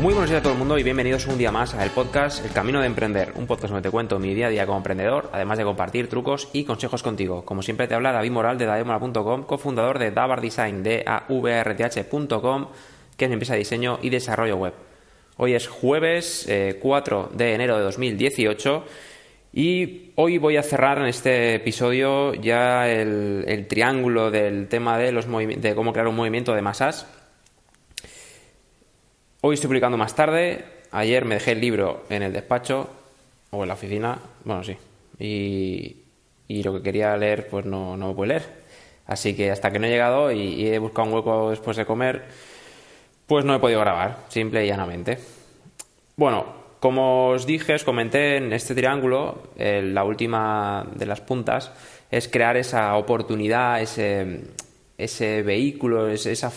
Muy buenos días a todo el mundo y bienvenidos un día más al podcast El Camino de Emprender, un podcast donde te cuento mi día a día como emprendedor, además de compartir trucos y consejos contigo. Como siempre te habla David Moral de davidmoral.com, cofundador de Davar Design, de avrth.com, que es mi empresa de diseño y desarrollo web. Hoy es jueves 4 eh, de enero de 2018 y hoy voy a cerrar en este episodio ya el, triángulo del tema de, los de cómo crear un movimiento de masas Hoy estoy publicando más tarde. Ayer me dejé el libro en el despacho o en la oficina. Bueno, sí. Y, lo que quería leer, pues no, no puedo leer. Así que hasta que no he llegado y, he buscado un hueco después de comer, pues no he podido grabar, simple y llanamente. Bueno, como os dije, os comenté en este triángulo, la última de las puntas es crear esa oportunidad, ese, ese vehículo, esa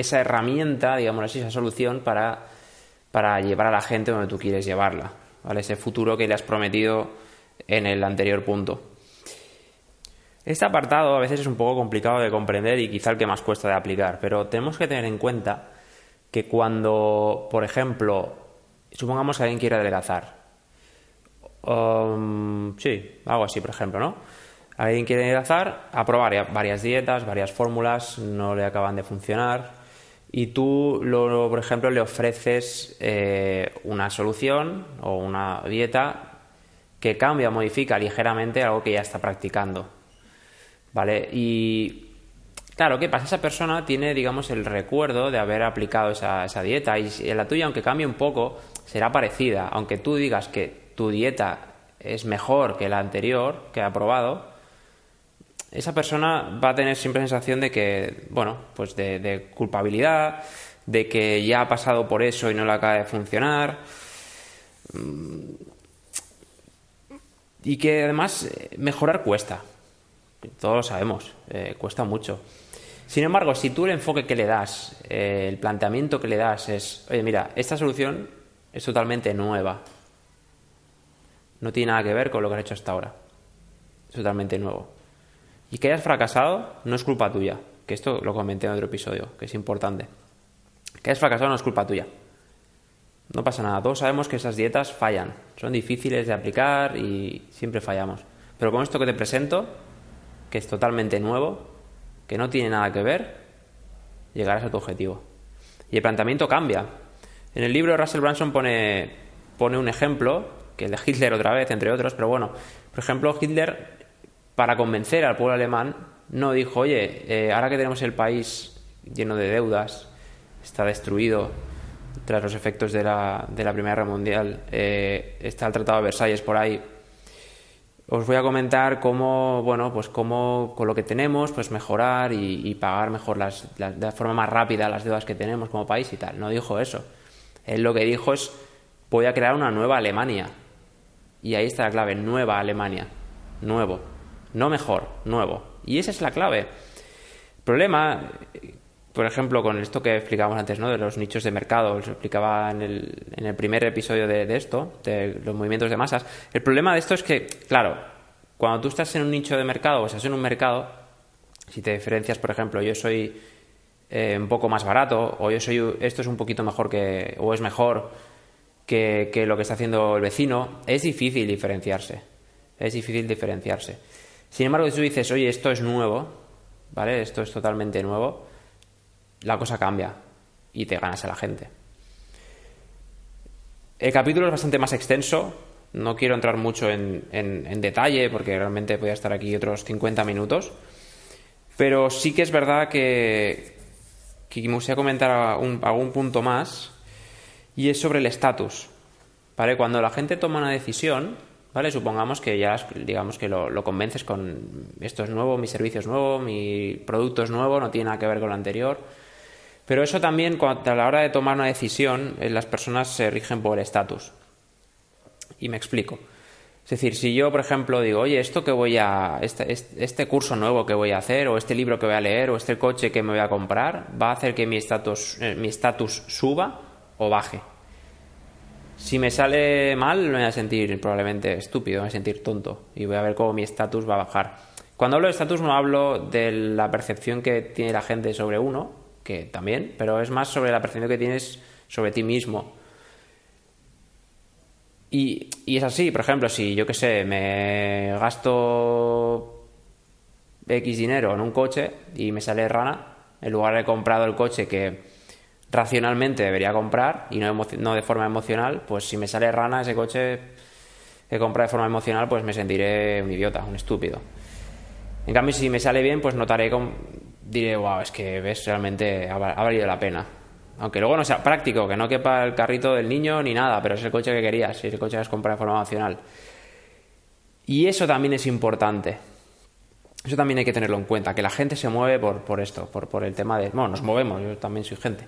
esa herramienta, digamos así, esa solución para, para llevar a la gente donde tú quieres llevarla, ¿vale? Ese futuro que le has prometido en el anterior punto. Este apartado a veces es un poco complicado de comprender y quizá el que más cuesta de aplicar, pero tenemos que tener en cuenta que cuando, por ejemplo, supongamos que alguien quiere adelgazar, um, sí, algo así, por ejemplo, ¿no? Alguien quiere adelgazar, aprobar varias dietas, varias fórmulas, no le acaban de funcionar, y tú, lo, por ejemplo, le ofreces eh, una solución o una dieta que cambia, modifica ligeramente algo que ya está practicando. ¿Vale? Y claro, ¿qué pasa? Esa persona tiene, digamos, el recuerdo de haber aplicado esa, esa dieta y la tuya, aunque cambie un poco, será parecida. Aunque tú digas que tu dieta es mejor que la anterior que ha probado, esa persona va a tener siempre sensación de que, bueno, pues de, culpabilidad, de que ya ha pasado por eso y no le acaba de funcionar. Mm, y que además eh, mejorar cuesta. Todos lo sabemos, eh, cuesta mucho. Sin embargo, si tú el enfoque que le das, eh, el planteamiento que le das es, oye, mira, esta solución es totalmente nueva. No tiene nada que ver con lo que has hecho hasta ahora. Es totalmente nuevo. Y que hayas fracasado no es culpa tuya, que esto lo comenté en otro episodio, que es importante. Que hayas fracasado no es culpa tuya. No pasa nada, todos sabemos que esas dietas fallan, son difíciles de aplicar y siempre fallamos. Pero con esto que te presento, que es totalmente nuevo, que no tiene nada que ver, llegarás a tu objetivo. Y el planteamiento cambia. En el libro Russell Branson pone, pone un ejemplo, que es de Hitler otra vez, entre otros, pero bueno, por ejemplo, Hitler para convencer al pueblo alemán, no dijo, oye, eh, ahora que tenemos el país lleno de deudas, está destruido tras los efectos de la, de la Primera Guerra Mundial, eh, está el Tratado de Versalles por ahí, os voy a comentar cómo, bueno, pues cómo con lo que tenemos, pues mejorar y, pagar mejor las, de forma más rápida las deudas que tenemos como país y tal. No dijo eso. Él lo que dijo es, voy a crear una nueva Alemania. Y ahí está la clave, nueva Alemania, nuevo no mejor, nuevo. Y esa es la clave. El problema, por ejemplo, con esto que explicábamos antes, ¿no? De los nichos de mercado, lo explicaba en el, en el primer episodio de, esto, de los movimientos de masas. El problema de esto es que, claro, cuando tú estás en un nicho de mercado o estás en un mercado, si te diferencias, por ejemplo, yo soy eh, un poco más barato o yo soy esto es un poquito mejor que o es mejor que, que lo que está haciendo el vecino, es difícil diferenciarse. Es difícil diferenciarse. Sin embargo, si tú dices, oye, esto es nuevo, ¿vale? Esto es totalmente nuevo, la cosa cambia y te ganas a la gente. El capítulo es bastante más extenso, no quiero entrar mucho en, detalle porque realmente podría estar aquí otros 50 minutos, pero sí que es verdad que, que me gustaría comentar algún punto más y es sobre el estatus. ¿Vale? Cuando la gente toma una decisión, ¿Vale? Supongamos que ya, digamos que lo, convences con esto es nuevo, mi servicio es nuevo, mi producto es nuevo, no tiene nada que ver con lo anterior. Pero eso también, a la hora de tomar una decisión, eh, las personas se rigen por estatus. Y me explico. Es decir, si yo, por ejemplo, digo, oye, esto que voy a. Este, este curso nuevo que voy a hacer, o este libro que voy a leer, o este coche que me voy a comprar, va a hacer que mi estatus eh, mi estatus suba o baje. Si me sale mal, me voy a sentir probablemente estúpido, me voy a sentir tonto y voy a ver cómo mi estatus va a bajar. Cuando hablo de estatus no hablo de la percepción que tiene la gente sobre uno, que también, pero es más sobre la percepción que tienes sobre ti mismo. Y, y es así, por ejemplo, si yo qué sé, me gasto X dinero en un coche y me sale rana, en lugar de comprado el coche que racionalmente debería comprar y no, no de forma emocional, pues si me sale rana ese coche que compra de forma emocional, pues me sentiré un idiota, un estúpido. En cambio, si me sale bien, pues notaré, con, diré, wow, es que ves, realmente ha, valido la pena. Aunque luego no sea práctico, que no quepa el carrito del niño ni nada, pero es el coche que querías, si el coche que has comprado de forma emocional. Y eso también es importante. Eso también hay que tenerlo en cuenta, que la gente se mueve por, por esto, por, por el tema de... Bueno, nos movemos, yo también soy gente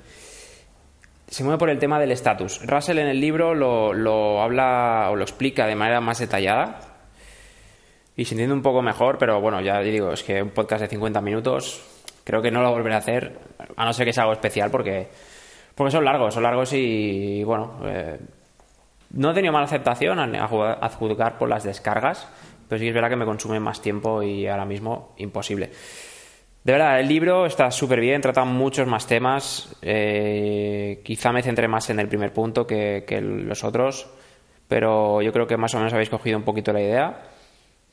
se mueve por el tema del estatus. Russell en el libro lo, habla o lo explica de manera más detallada y se entiende un poco mejor, pero bueno, ya digo, es que un podcast de 50 minutos creo que no lo volveré a hacer, a no ser que sea algo especial, porque, porque son largos, son largos y, bueno, eh, no he tenido mala aceptación a adjudicar por las descargas, pero sí es verdad que me consume más tiempo y ahora mismo imposible. De verdad, el libro está súper bien, trata muchos más temas. Eh, quizá me centré más en el primer punto que, los otros, pero yo creo que más o menos habéis cogido un poquito la idea.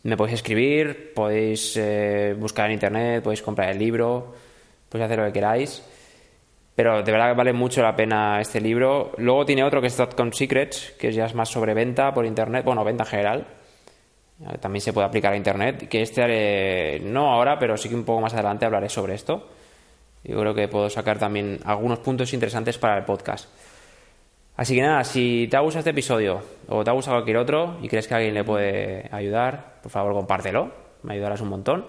Me podéis escribir, podéis eh, buscar en internet, podéis comprar el libro, podéis hacer lo que queráis. Pero de verdad vale mucho la pena este libro. Luego tiene otro que es Dotcom Secrets, que ya es más sobre venta por internet, bueno, venta en general también se puede aplicar a Internet, que este no ahora, pero sí que un poco más adelante hablaré sobre esto. Yo creo que puedo sacar también algunos puntos interesantes para el podcast. Así que nada, si te ha gustado este episodio o te ha gustado cualquier otro y crees que alguien le puede ayudar, por favor compártelo, me ayudarás un montón.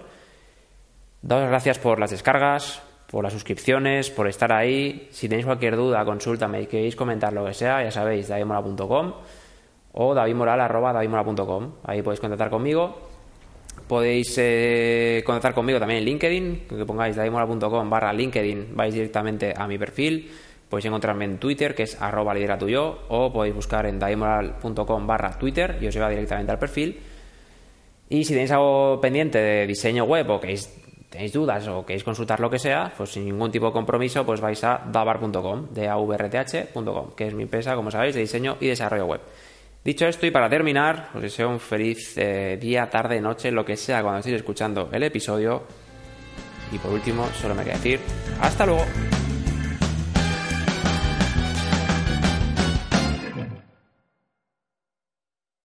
Daos gracias por las descargas, por las suscripciones, por estar ahí. Si tenéis cualquier duda, consultame y queréis comentar lo que sea, ya sabéis, daimola.com o davidmoral.com. Ahí podéis contactar conmigo. Podéis eh, contactar conmigo también en LinkedIn, que pongáis davidmoral.com barra LinkedIn, vais directamente a mi perfil. Podéis encontrarme en Twitter, que es arroba lidera tuyo, o podéis buscar en davidmoral.com barra Twitter y os lleva directamente al perfil. Y si tenéis algo pendiente de diseño web o queréis, tenéis dudas o queréis consultar lo que sea, pues sin ningún tipo de compromiso, pues vais a davar.com, de avrth.com, que es mi empresa, como sabéis, de diseño y desarrollo web. Dicho esto, y para terminar, os deseo un feliz eh, día, tarde, noche, lo que sea cuando estéis escuchando el episodio. Y por último, solo me queda decir, hasta luego.